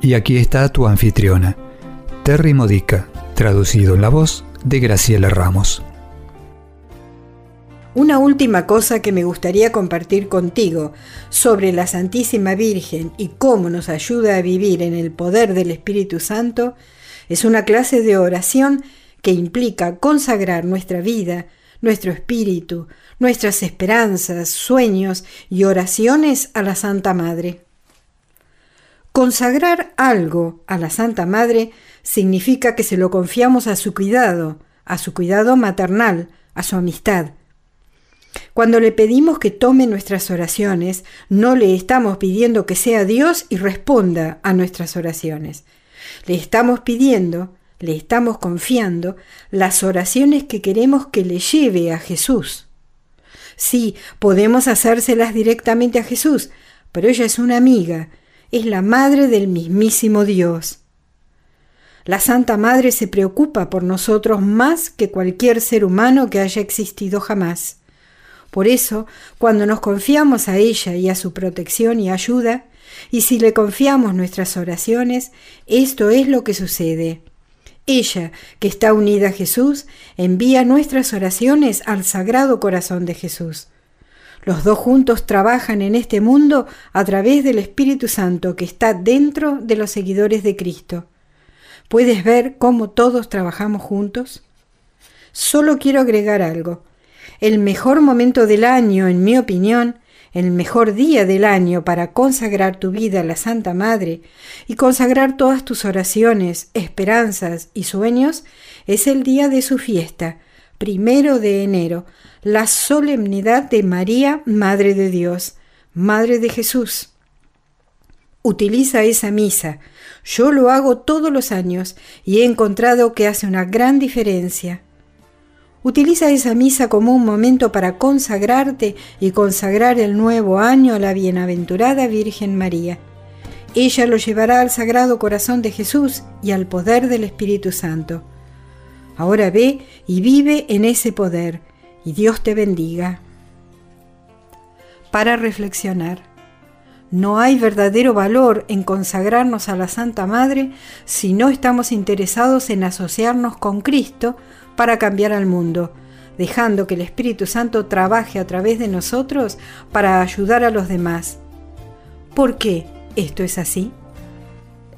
Y aquí está tu anfitriona, Terry Modica, traducido en la voz de Graciela Ramos. Una última cosa que me gustaría compartir contigo sobre la Santísima Virgen y cómo nos ayuda a vivir en el poder del Espíritu Santo es una clase de oración que implica consagrar nuestra vida, nuestro espíritu, nuestras esperanzas, sueños y oraciones a la Santa Madre. Consagrar algo a la Santa Madre significa que se lo confiamos a su cuidado, a su cuidado maternal, a su amistad. Cuando le pedimos que tome nuestras oraciones, no le estamos pidiendo que sea Dios y responda a nuestras oraciones. Le estamos pidiendo, le estamos confiando las oraciones que queremos que le lleve a Jesús. Sí, podemos hacérselas directamente a Jesús, pero ella es una amiga es la Madre del mismísimo Dios. La Santa Madre se preocupa por nosotros más que cualquier ser humano que haya existido jamás. Por eso, cuando nos confiamos a ella y a su protección y ayuda, y si le confiamos nuestras oraciones, esto es lo que sucede. Ella, que está unida a Jesús, envía nuestras oraciones al Sagrado Corazón de Jesús. Los dos juntos trabajan en este mundo a través del Espíritu Santo que está dentro de los seguidores de Cristo. ¿Puedes ver cómo todos trabajamos juntos? Solo quiero agregar algo. El mejor momento del año, en mi opinión, el mejor día del año para consagrar tu vida a la Santa Madre y consagrar todas tus oraciones, esperanzas y sueños es el día de su fiesta, primero de enero, la solemnidad de María, Madre de Dios, Madre de Jesús. Utiliza esa misa. Yo lo hago todos los años y he encontrado que hace una gran diferencia. Utiliza esa misa como un momento para consagrarte y consagrar el nuevo año a la bienaventurada Virgen María. Ella lo llevará al Sagrado Corazón de Jesús y al poder del Espíritu Santo. Ahora ve y vive en ese poder y Dios te bendiga. Para reflexionar, no hay verdadero valor en consagrarnos a la Santa Madre si no estamos interesados en asociarnos con Cristo para cambiar al mundo, dejando que el Espíritu Santo trabaje a través de nosotros para ayudar a los demás. ¿Por qué esto es así?